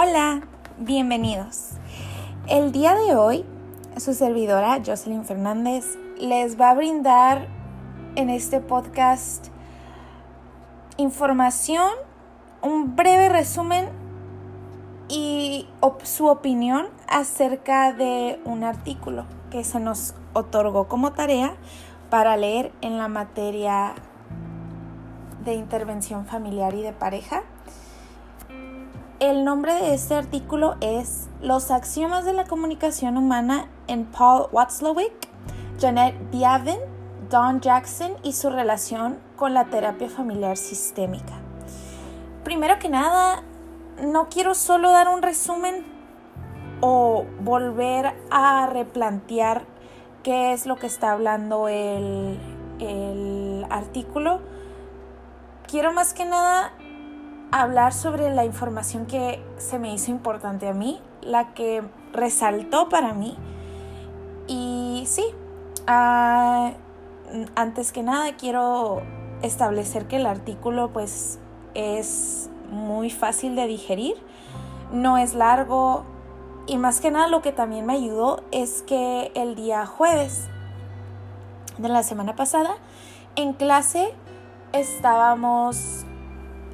Hola, bienvenidos. El día de hoy, su servidora Jocelyn Fernández les va a brindar en este podcast información, un breve resumen y su opinión acerca de un artículo que se nos otorgó como tarea para leer en la materia de intervención familiar y de pareja el nombre de este artículo es Los axiomas de la comunicación humana en Paul Watzlawick, Janet Biavin, Don Jackson y su relación con la terapia familiar sistémica. Primero que nada, no quiero solo dar un resumen o volver a replantear qué es lo que está hablando el, el artículo. Quiero más que nada hablar sobre la información que se me hizo importante a mí, la que resaltó para mí. Y sí, ah, antes que nada quiero establecer que el artículo pues es muy fácil de digerir, no es largo y más que nada lo que también me ayudó es que el día jueves de la semana pasada en clase estábamos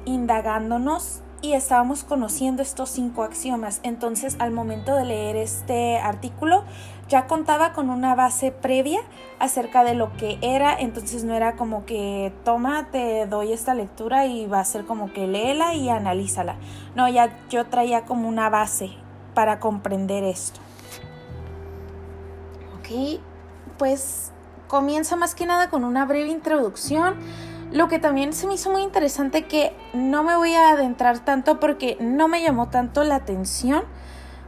indagándonos y estábamos conociendo estos cinco axiomas. Entonces, al momento de leer este artículo, ya contaba con una base previa acerca de lo que era, entonces no era como que toma, te doy esta lectura y va a ser como que léela y analízala. No, ya yo traía como una base para comprender esto. Ok, pues comienza más que nada con una breve introducción lo que también se me hizo muy interesante que no me voy a adentrar tanto porque no me llamó tanto la atención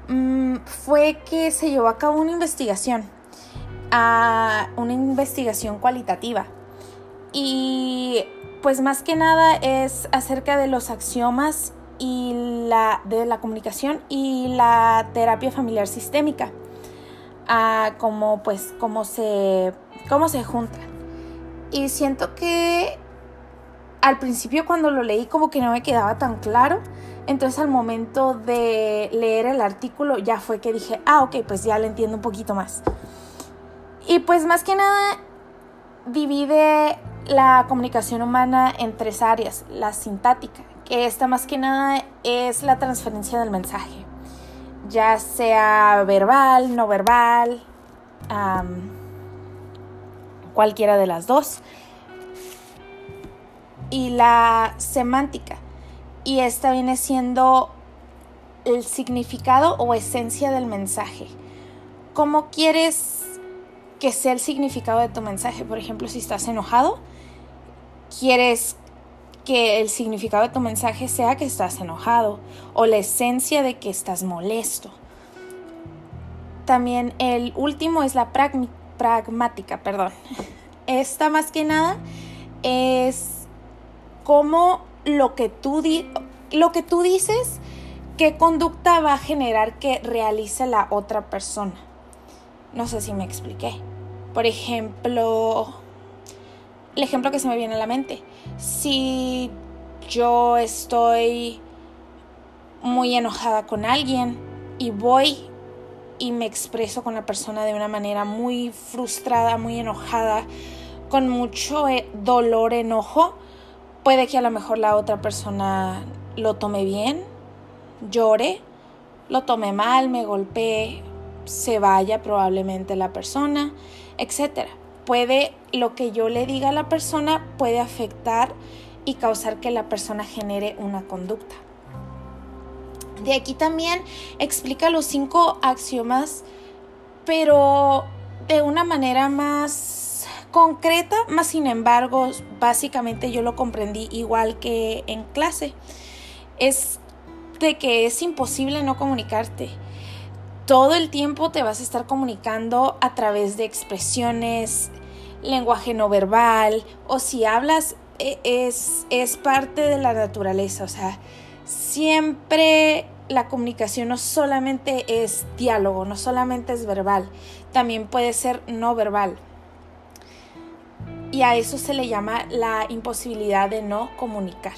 mm, fue que se llevó a cabo una investigación, a una investigación cualitativa. Y pues más que nada es acerca de los axiomas y la, de la comunicación y la terapia familiar sistémica. A cómo pues cómo se, cómo se juntan. Y siento que al principio cuando lo leí como que no me quedaba tan claro. Entonces al momento de leer el artículo ya fue que dije, ah, ok, pues ya lo entiendo un poquito más. Y pues más que nada divide la comunicación humana en tres áreas. La sintática, que esta más que nada es la transferencia del mensaje. Ya sea verbal, no verbal, cualquiera de las dos y la semántica. Y esta viene siendo el significado o esencia del mensaje. ¿Cómo quieres que sea el significado de tu mensaje? Por ejemplo, si estás enojado, quieres que el significado de tu mensaje sea que estás enojado o la esencia de que estás molesto. También el último es la pragmática, perdón. Esta más que nada es cómo lo que tú, lo que tú dices, qué conducta va a generar que realice la otra persona. No sé si me expliqué. Por ejemplo, el ejemplo que se me viene a la mente. Si yo estoy muy enojada con alguien y voy y me expreso con la persona de una manera muy frustrada, muy enojada, con mucho eh, dolor, enojo, Puede que a lo mejor la otra persona lo tome bien, llore, lo tome mal, me golpee, se vaya probablemente la persona, etc. Puede lo que yo le diga a la persona puede afectar y causar que la persona genere una conducta. De aquí también explica los cinco axiomas, pero de una manera más concreta, más sin embargo, básicamente yo lo comprendí igual que en clase. Es de que es imposible no comunicarte. Todo el tiempo te vas a estar comunicando a través de expresiones, lenguaje no verbal, o si hablas e, es, es parte de la naturaleza. O sea, siempre la comunicación no solamente es diálogo, no solamente es verbal, también puede ser no verbal y a eso se le llama la imposibilidad de no comunicar.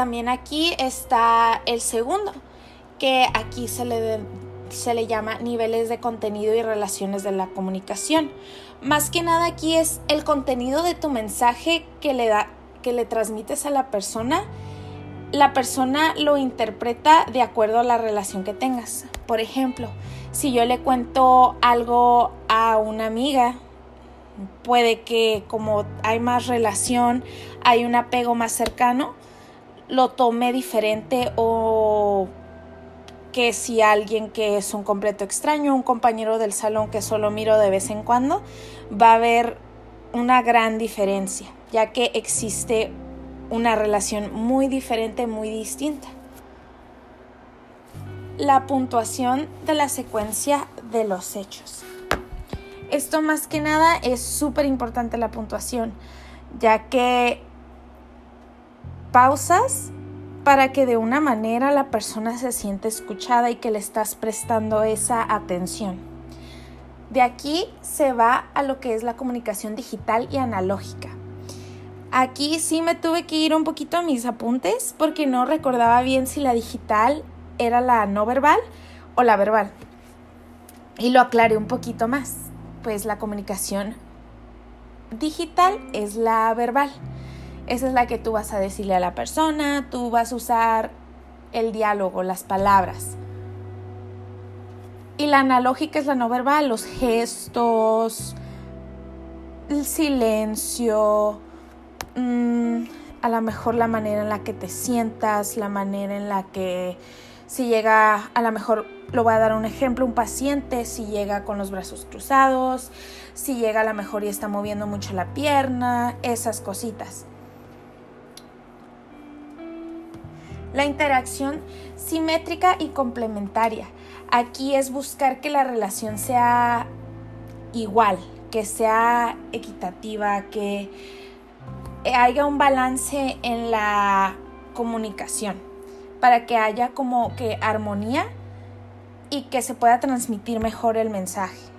también aquí está el segundo, que aquí se le, se le llama niveles de contenido y relaciones de la comunicación. Más que nada aquí es el contenido de tu mensaje que le, da, que le transmites a la persona. La persona lo interpreta de acuerdo a la relación que tengas. Por ejemplo, si yo le cuento algo a una amiga, puede que como hay más relación, hay un apego más cercano, lo tome diferente o que si alguien que es un completo extraño, un compañero del salón que solo miro de vez en cuando, va a haber una gran diferencia, ya que existe una relación muy diferente, muy distinta. La puntuación de la secuencia de los hechos. Esto más que nada es súper importante la puntuación, ya que pausas para que de una manera la persona se siente escuchada y que le estás prestando esa atención. De aquí se va a lo que es la comunicación digital y analógica. Aquí sí me tuve que ir un poquito a mis apuntes porque no recordaba bien si la digital era la no verbal o la verbal. Y lo aclaré un poquito más, pues la comunicación digital es la verbal esa es la que tú vas a decirle a la persona, tú vas a usar el diálogo, las palabras. Y la analógica es la no verbal, los gestos, el silencio, mm, a lo mejor la manera en la que te sientas, la manera en la que si llega, a lo mejor lo voy a dar un ejemplo, un paciente si llega con los brazos cruzados, si llega a lo mejor y está moviendo mucho la pierna, esas cositas. La interacción simétrica y complementaria. Aquí es buscar que la relación sea igual, que sea equitativa, que haya un balance en la comunicación, para que haya como que armonía y que se pueda transmitir mejor el mensaje.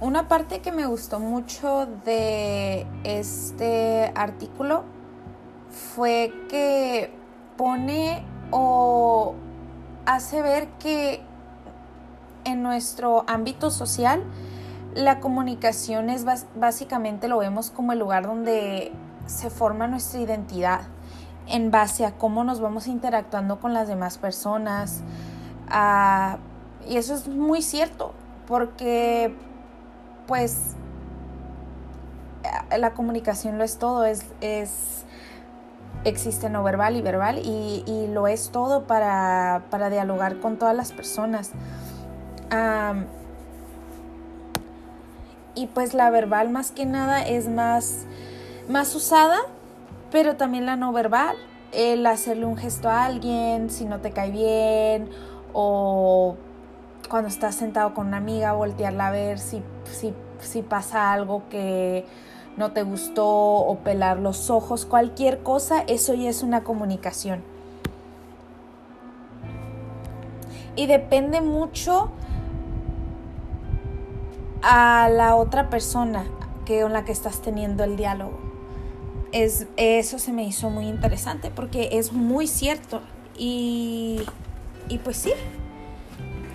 Una parte que me gustó mucho de este artículo fue que pone o hace ver que en nuestro ámbito social la comunicación es básicamente lo vemos como el lugar donde se forma nuestra identidad en base a cómo nos vamos interactuando con las demás personas. Ah, y eso es muy cierto, porque pues la comunicación lo es todo, es existe no verbal y verbal y, lo es todo para, dialogar con todas las personas. y pues la verbal más que nada es más, más usada, pero también la no verbal. El hacerle un gesto a alguien si no te cae bien o cuando estás sentado con una amiga, voltearla a ver si, si, pasa algo que no te gustó o pelar los ojos, cualquier cosa, eso ya es una comunicación. Y depende mucho a la otra persona que, con la que estás teniendo el diálogo. Es, eso se me hizo muy interesante porque es muy cierto. Y, y pues sí,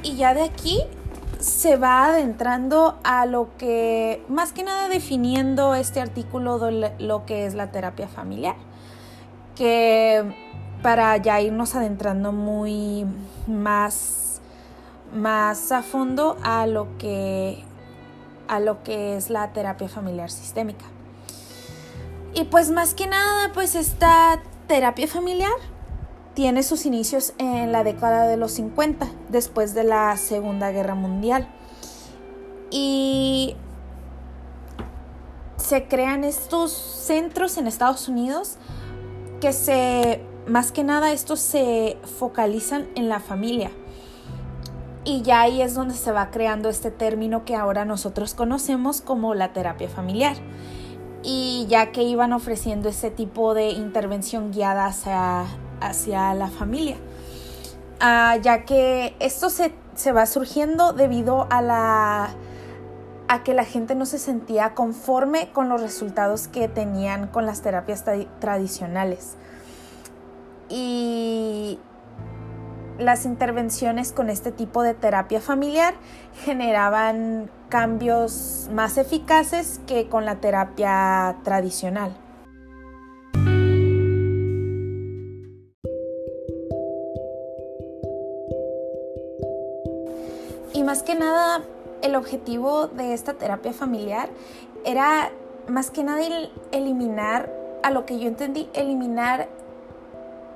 y ya de aquí se va adentrando a lo que, más que nada definiendo este artículo de lo que es la terapia familiar, que para ya irnos adentrando muy más, más a fondo a lo que a lo que es la terapia familiar sistémica. Y pues más que nada, pues esta terapia familiar tiene sus inicios en la década de los 50, después de la Segunda Guerra Mundial. Y se crean estos centros en Estados Unidos que se, más que nada, estos se focalizan en la familia. Y ya ahí es donde se va creando este término que ahora nosotros conocemos como la terapia familiar. y ya que iban ofreciendo ese tipo de intervención guiada hacia, hacia la familia. Ah, ya que esto se, se va surgiendo debido a la a que la gente no se sentía conforme con los resultados que tenían con las terapias tradicionales. Y las intervenciones con este tipo de terapia familiar generaban cambios más eficaces que con la terapia tradicional. Más que nada, el objetivo de esta terapia familiar era más que nada eliminar, a lo que yo entendí, eliminar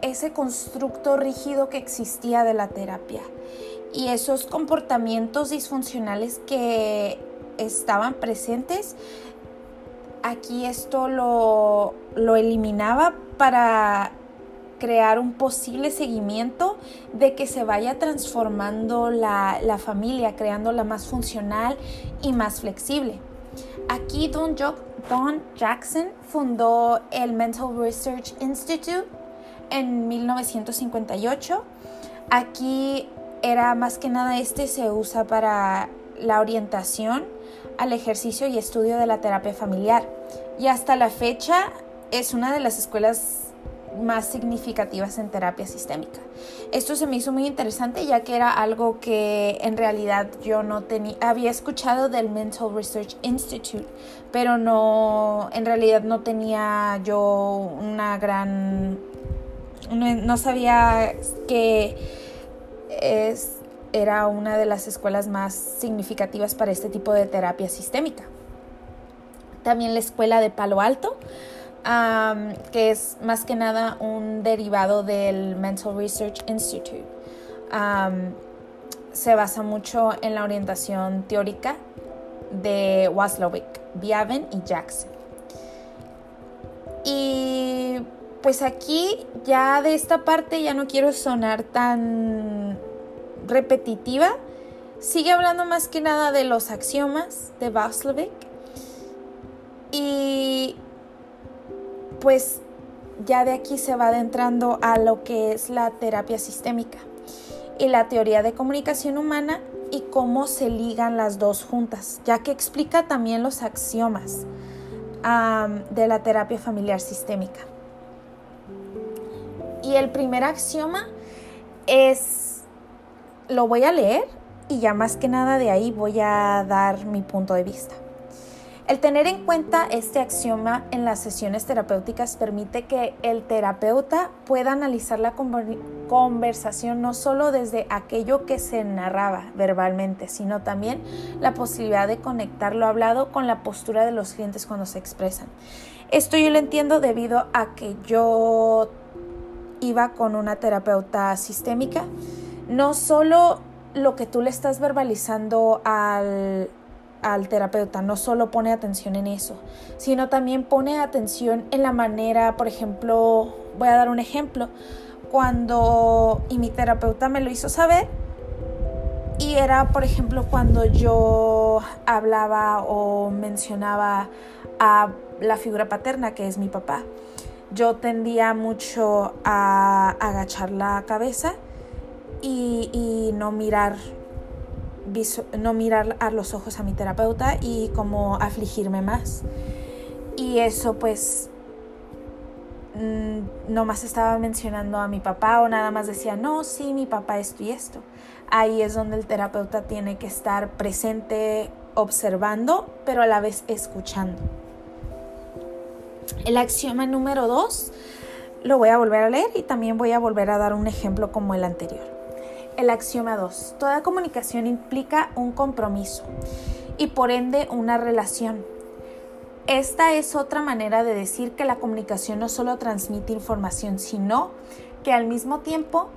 ese constructo rígido que existía de la terapia y esos comportamientos disfuncionales que estaban presentes, aquí esto lo, lo eliminaba para crear un posible seguimiento de que se vaya transformando la, la familia, creándola más funcional y más flexible. Aquí Don, Don Jackson fundó el Mental Research Institute en 1958. Aquí era más que nada este se usa para la orientación al ejercicio y estudio de la terapia familiar. Y hasta la fecha es una de las escuelas más significativas en terapia sistémica. Esto se me hizo muy interesante ya que era algo que en realidad yo no tenía, había escuchado del Mental Research Institute, pero no, en realidad no tenía yo una gran, no, sabía que es, era una de las escuelas más significativas para este tipo de terapia sistémica. También la escuela de Palo Alto que es más que nada un derivado del Mental Research Institute. se basa mucho en la orientación teórica de Waslowick, Biaven y Jackson. Y pues aquí ya de esta parte ya no quiero sonar tan repetitiva. Sigue hablando más que nada de los axiomas de Waslowick. Y pues ya de aquí se va adentrando a lo que es la terapia sistémica y la teoría de comunicación humana y cómo se ligan las dos juntas, ya que explica también los axiomas de la terapia familiar sistémica. Y el primer axioma es, lo voy a leer y ya más que nada de ahí voy a dar mi punto de vista. El tener en cuenta este axioma en las sesiones terapéuticas permite que el terapeuta pueda analizar la conversación no solo desde aquello que se narraba verbalmente, sino también la posibilidad de conectar lo hablado con la postura de los clientes cuando se expresan. Esto yo lo entiendo debido a que yo iba con una terapeuta sistémica, no solo lo que tú le estás verbalizando al al terapeuta, no solo pone atención en eso, sino también pone atención en la manera, por ejemplo, voy a dar un ejemplo, cuando, mi terapeuta me lo hizo saber, y era, por ejemplo, cuando yo hablaba o mencionaba a la figura paterna, que es mi papá. Yo tendía mucho a agachar la cabeza y no mirar no mirar a los ojos a mi terapeuta y como afligirme más. Y eso pues mm, no más estaba mencionando a mi papá o nada más decía, no, sí, mi papá esto y esto. Ahí es donde el terapeuta tiene que estar presente, observando, pero a la vez escuchando. El axioma número dos lo voy a volver a leer y también voy a volver a dar un ejemplo como el anterior. El axioma 2. Toda comunicación implica un compromiso y por ende una relación. Esta es otra manera de decir que la comunicación no solo transmite información, sino que al mismo tiempo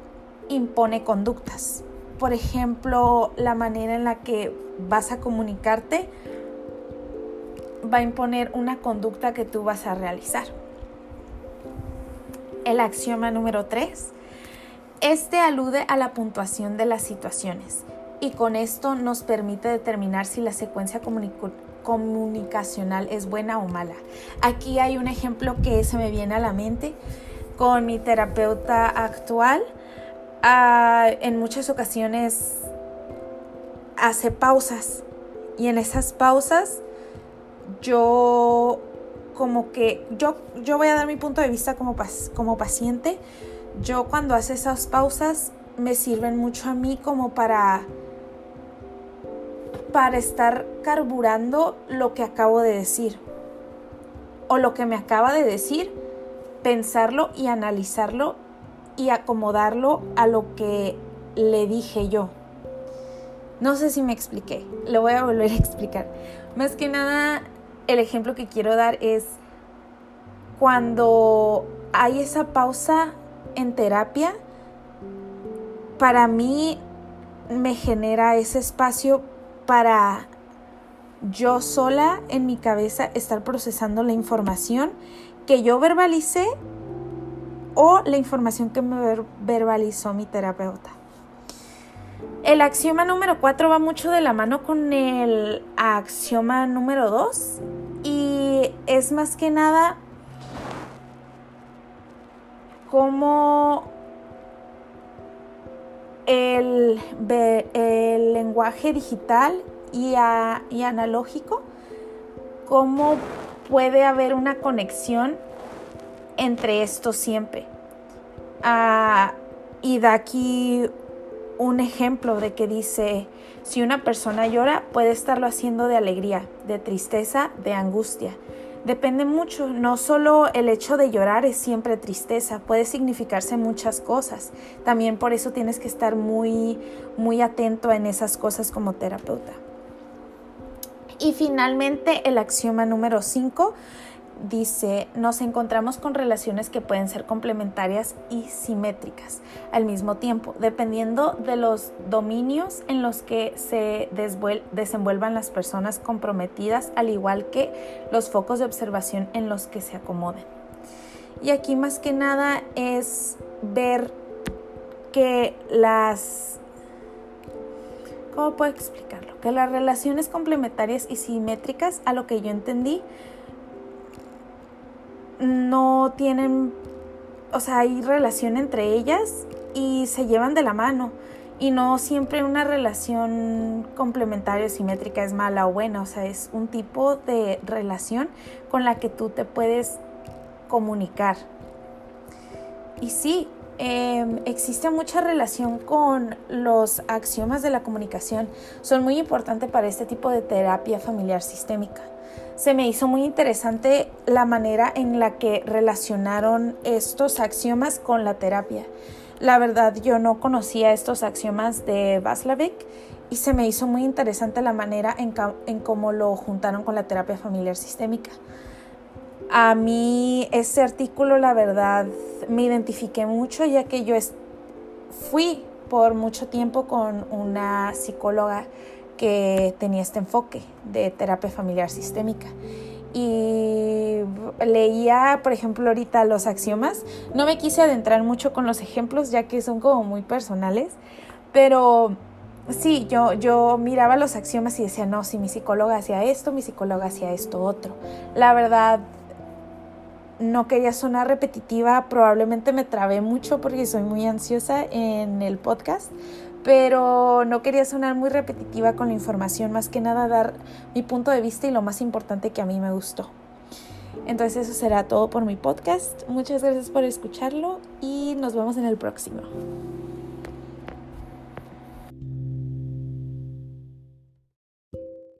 impone conductas. Por ejemplo, la manera en la que vas a comunicarte va a imponer una conducta que tú vas a realizar. El axioma número 3 este alude a la puntuación de las situaciones y con esto nos permite determinar si la secuencia comunicacional es buena o mala. Aquí hay un ejemplo que se me viene a la mente con mi terapeuta actual. Ah, en muchas ocasiones hace pausas y en esas pausas yo como que yo, yo voy a dar mi punto de vista como, como paciente. Yo cuando hace esas pausas me sirven mucho a mí como para para estar carburando lo que acabo de decir o lo que me acaba de decir, pensarlo y analizarlo y acomodarlo a lo que le dije yo. No sé si me expliqué, lo voy a volver a explicar. Más que nada, el ejemplo que quiero dar es cuando hay esa pausa en terapia, para mí me genera ese espacio para yo sola en mi cabeza estar procesando la información que yo verbalicé o la información que me verbalizó mi terapeuta. El axioma número 4 va mucho de la mano con el axioma número 2 y es más que nada como el, el lenguaje digital y, analógico, cómo puede haber una conexión entre estos siempre. Ah, y da aquí un ejemplo de que dice, si una persona llora, puede estarlo haciendo de alegría, de tristeza, de angustia. Depende mucho, no solo el hecho de llorar es siempre tristeza, puede significarse muchas cosas. También por eso tienes que estar muy, muy atento en esas cosas como terapeuta. Y finalmente el axioma número 5 dice, nos encontramos con relaciones que pueden ser complementarias y simétricas al mismo tiempo, dependiendo de los dominios en los que se desenvuelvan las personas comprometidas, al igual que los focos de observación en los que se acomoden. Y aquí más que nada es ver que las... ¿Cómo puedo explicarlo? Que las relaciones complementarias y simétricas, a lo que yo entendí, no tienen, o sea, hay relación entre ellas y se llevan de la mano. Y no siempre una relación complementaria o simétrica es mala o buena, o sea, es un tipo de relación con la que tú te puedes comunicar. Y sí, em, existe mucha relación con los axiomas de la comunicación. Son muy importantes para este tipo de terapia familiar sistémica se me hizo muy interesante la manera en la que relacionaron estos axiomas con la terapia. La verdad, yo no conocía estos axiomas de Vaslavik y se me hizo muy interesante la manera en, cómo lo juntaron con la terapia familiar sistémica. A mí ese artículo, la verdad, me identifiqué mucho ya que yo fui por mucho tiempo con una psicóloga que tenía este enfoque de terapia familiar sistémica. Y leía, por ejemplo, ahorita los axiomas. No me quise adentrar mucho con los ejemplos, ya que son como muy personales, pero sí, yo, yo miraba los axiomas y decía, no, si mi psicóloga hacía esto, mi psicóloga hacía esto otro. La verdad, no quería sonar repetitiva, probablemente me trabé mucho porque soy muy ansiosa en el podcast, pero no quería sonar muy repetitiva con la información, más que nada dar mi punto de vista y lo más importante que a mí me gustó. Entonces eso será todo por mi podcast. Muchas gracias por escucharlo y nos vemos en el próximo.